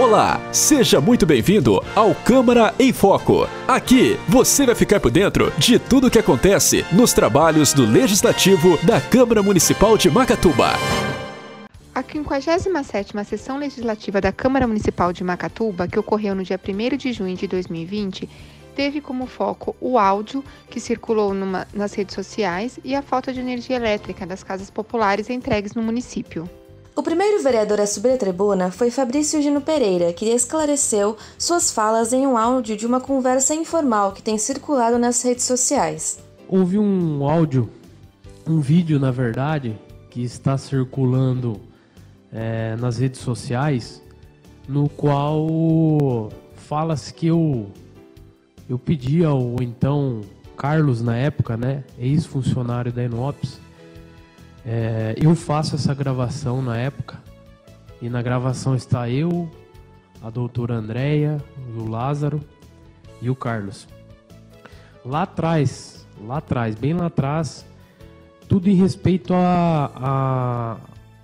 Olá, seja muito bem-vindo ao Câmara em Foco. Aqui você vai ficar por dentro de tudo o que acontece nos trabalhos do Legislativo da Câmara Municipal de Macatuba. A 57ª Sessão Legislativa da Câmara Municipal de Macatuba, que ocorreu no dia 1 de junho de 2020, teve como foco o áudio que circulou numa, nas redes sociais e a falta de energia elétrica das casas populares entregues no município. O primeiro vereador a subir a tribuna foi Fabrício Gino Pereira, que esclareceu suas falas em um áudio de uma conversa informal que tem circulado nas redes sociais. Houve um áudio, um vídeo, na verdade, que está circulando é, nas redes sociais, no qual fala-se que eu, eu pedi ao então Carlos, na época, né, ex-funcionário da Enopes, é, eu faço essa gravação na época e na gravação está eu, a doutora Andréia, o Lázaro e o Carlos. Lá atrás, lá atrás, bem lá atrás, tudo em respeito a, a,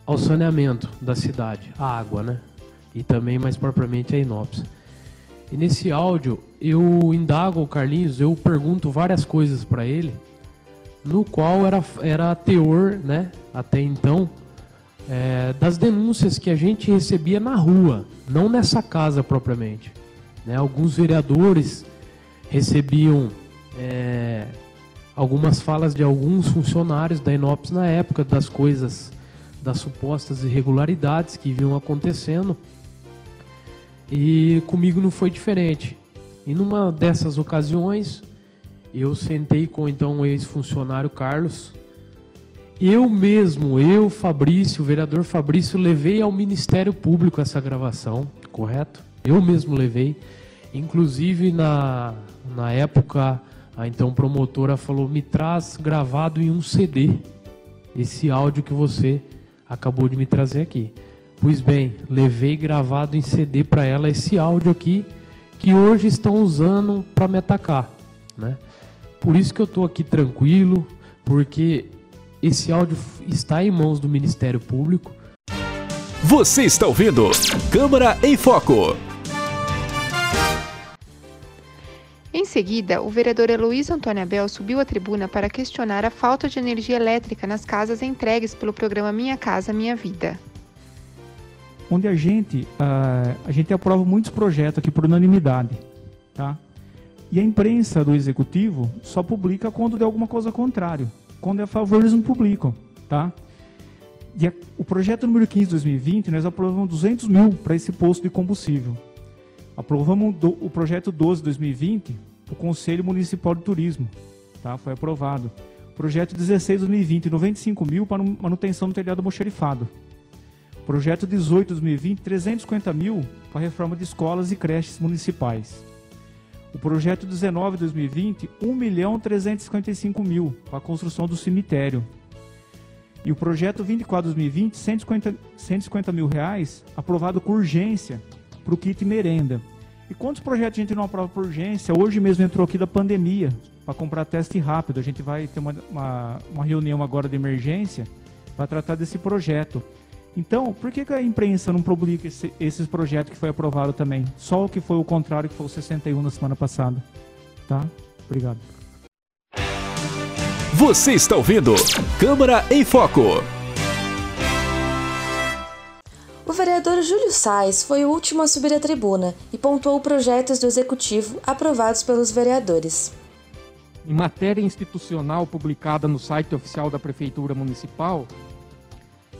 ao saneamento da cidade, a água, né? E também mais propriamente a Inopes. E nesse áudio eu indago o Carlinhos, eu pergunto várias coisas para ele no qual era, era teor, né, até então, é, das denúncias que a gente recebia na rua, não nessa casa propriamente. Né? Alguns vereadores recebiam é, algumas falas de alguns funcionários da Inops na época das coisas, das supostas irregularidades que vinham acontecendo. E comigo não foi diferente. E numa dessas ocasiões, eu sentei com então o ex-funcionário Carlos. Eu mesmo, eu, Fabrício, o vereador Fabrício, levei ao Ministério Público essa gravação, correto? Eu mesmo levei. Inclusive, na, na época, a então promotora falou: me traz gravado em um CD esse áudio que você acabou de me trazer aqui. Pois bem, levei gravado em CD para ela esse áudio aqui que hoje estão usando para me atacar, né? Por isso que eu estou aqui tranquilo, porque esse áudio está em mãos do Ministério Público. Você está ouvindo Câmara em Foco. Em seguida, o vereador Heloísio Antônio Abel subiu à tribuna para questionar a falta de energia elétrica nas casas entregues pelo programa Minha Casa Minha Vida. Onde a gente, uh, a gente aprova muitos projetos aqui por unanimidade, tá? E a imprensa do executivo só publica quando der alguma coisa contrário. Quando é a favor, eles não publicam, tá? E a, o projeto número 15 de 2020, nós aprovamos 200 mil para esse posto de combustível. Aprovamos do, o projeto 12 de 2020, o Conselho Municipal de Turismo, tá? Foi aprovado. Projeto 16 de 2020, 95 mil para manutenção do telhado mocherifado. Projeto 18 de 2020, 350 mil para reforma de escolas e creches municipais. O projeto 19 2020, 1 milhão 355 mil para a construção do cemitério. E o projeto 24 2020, 150, 150 mil reais, aprovado com urgência para o kit merenda. E quantos projetos a gente não aprova por urgência? Hoje mesmo entrou aqui da pandemia para comprar teste rápido. A gente vai ter uma, uma, uma reunião agora de emergência para tratar desse projeto. Então, por que, que a imprensa não publica esse, esses projetos que foi aprovado também? Só o que foi o contrário, que foi o 61 na semana passada. Tá? Obrigado. Você está ouvindo Câmara em Foco. O vereador Júlio Sais foi o último a subir a tribuna e pontuou projetos do executivo aprovados pelos vereadores. Em matéria institucional publicada no site oficial da Prefeitura Municipal,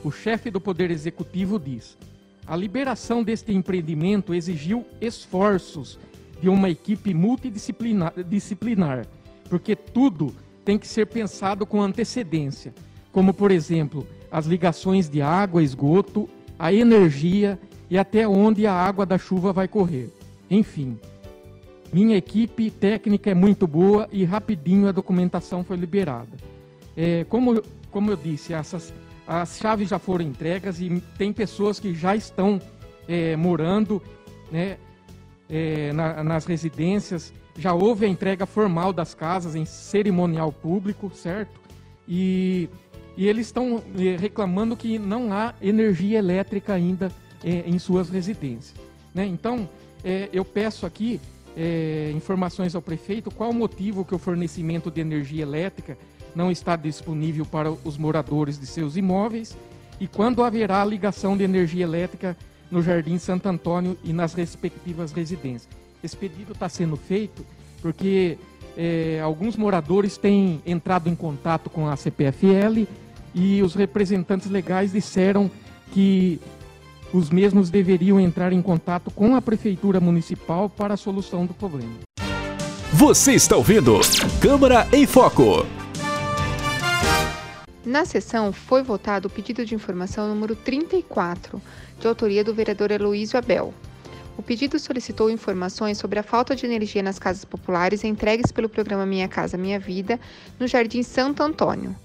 o chefe do Poder Executivo diz: a liberação deste empreendimento exigiu esforços de uma equipe multidisciplinar, porque tudo tem que ser pensado com antecedência, como, por exemplo, as ligações de água, esgoto, a energia e até onde a água da chuva vai correr. Enfim, minha equipe técnica é muito boa e rapidinho a documentação foi liberada. É, como, como eu disse, essas as chaves já foram entregas e tem pessoas que já estão é, morando né, é, na, nas residências. Já houve a entrega formal das casas em cerimonial público, certo? E, e eles estão é, reclamando que não há energia elétrica ainda em suas residências. Né? Então, eu peço aqui informações ao prefeito qual o motivo que o fornecimento de energia elétrica não está disponível para os moradores de seus imóveis e quando haverá ligação de energia elétrica no Jardim Santo Antônio e nas respectivas residências. Esse pedido está sendo feito porque é, alguns moradores têm entrado em contato com a CPFL e os representantes legais disseram que os mesmos deveriam entrar em contato com a Prefeitura Municipal para a solução do problema. Você está ouvindo Câmara em Foco. Na sessão foi votado o pedido de informação número 34, de autoria do vereador Heloísio Abel. O pedido solicitou informações sobre a falta de energia nas casas populares entregues pelo programa Minha Casa Minha Vida no Jardim Santo Antônio.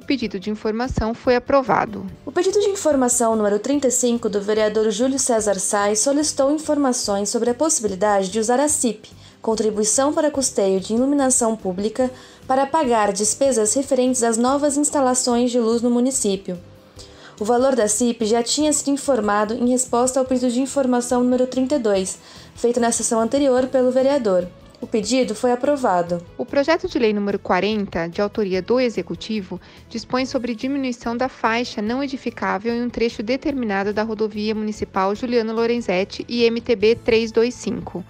O pedido de informação foi aprovado. O pedido de informação número 35 do vereador Júlio César Sais solicitou informações sobre a possibilidade de usar a CIP, contribuição para custeio de iluminação pública, para pagar despesas referentes às novas instalações de luz no município. O valor da CIP já tinha sido informado em resposta ao pedido de informação número 32, feito na sessão anterior pelo vereador. O pedido foi aprovado. O projeto de lei número 40, de autoria do Executivo, dispõe sobre diminuição da faixa não edificável em um trecho determinado da rodovia municipal Juliano Lorenzetti e MTB 325.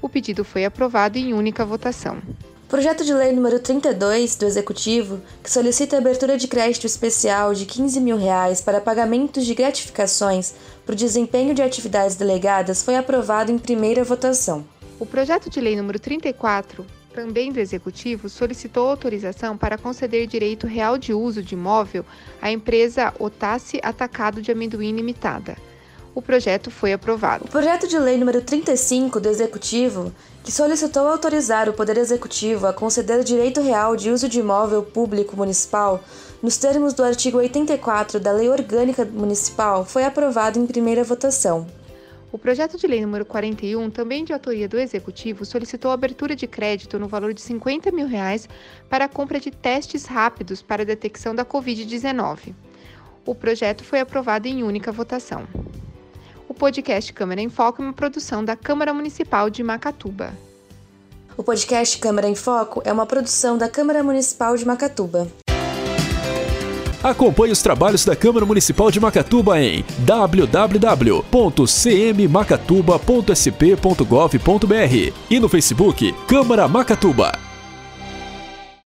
O pedido foi aprovado em única votação. Projeto de Lei número 32 do Executivo, que solicita a abertura de crédito especial de 15 mil reais para pagamentos de gratificações por desempenho de atividades delegadas, foi aprovado em primeira votação. O projeto de lei número 34, também do Executivo, solicitou autorização para conceder direito real de uso de imóvel à empresa Otace Atacado de Amendoim Limitada. O projeto foi aprovado. O projeto de lei número 35 do Executivo, que solicitou autorizar o Poder Executivo a conceder direito real de uso de imóvel público municipal nos termos do artigo 84 da Lei Orgânica Municipal, foi aprovado em primeira votação. O projeto de lei número 41, também de autoria do Executivo, solicitou abertura de crédito no valor de 50 mil reais para a compra de testes rápidos para a detecção da Covid-19. O projeto foi aprovado em única votação. O podcast Câmara em Foco é uma produção da Câmara Municipal de Macatuba. O podcast Câmara em Foco é uma produção da Câmara Municipal de Macatuba. Acompanhe os trabalhos da Câmara Municipal de Macatuba em www.cmmacatuba.sp.gov.br e no Facebook Câmara Macatuba.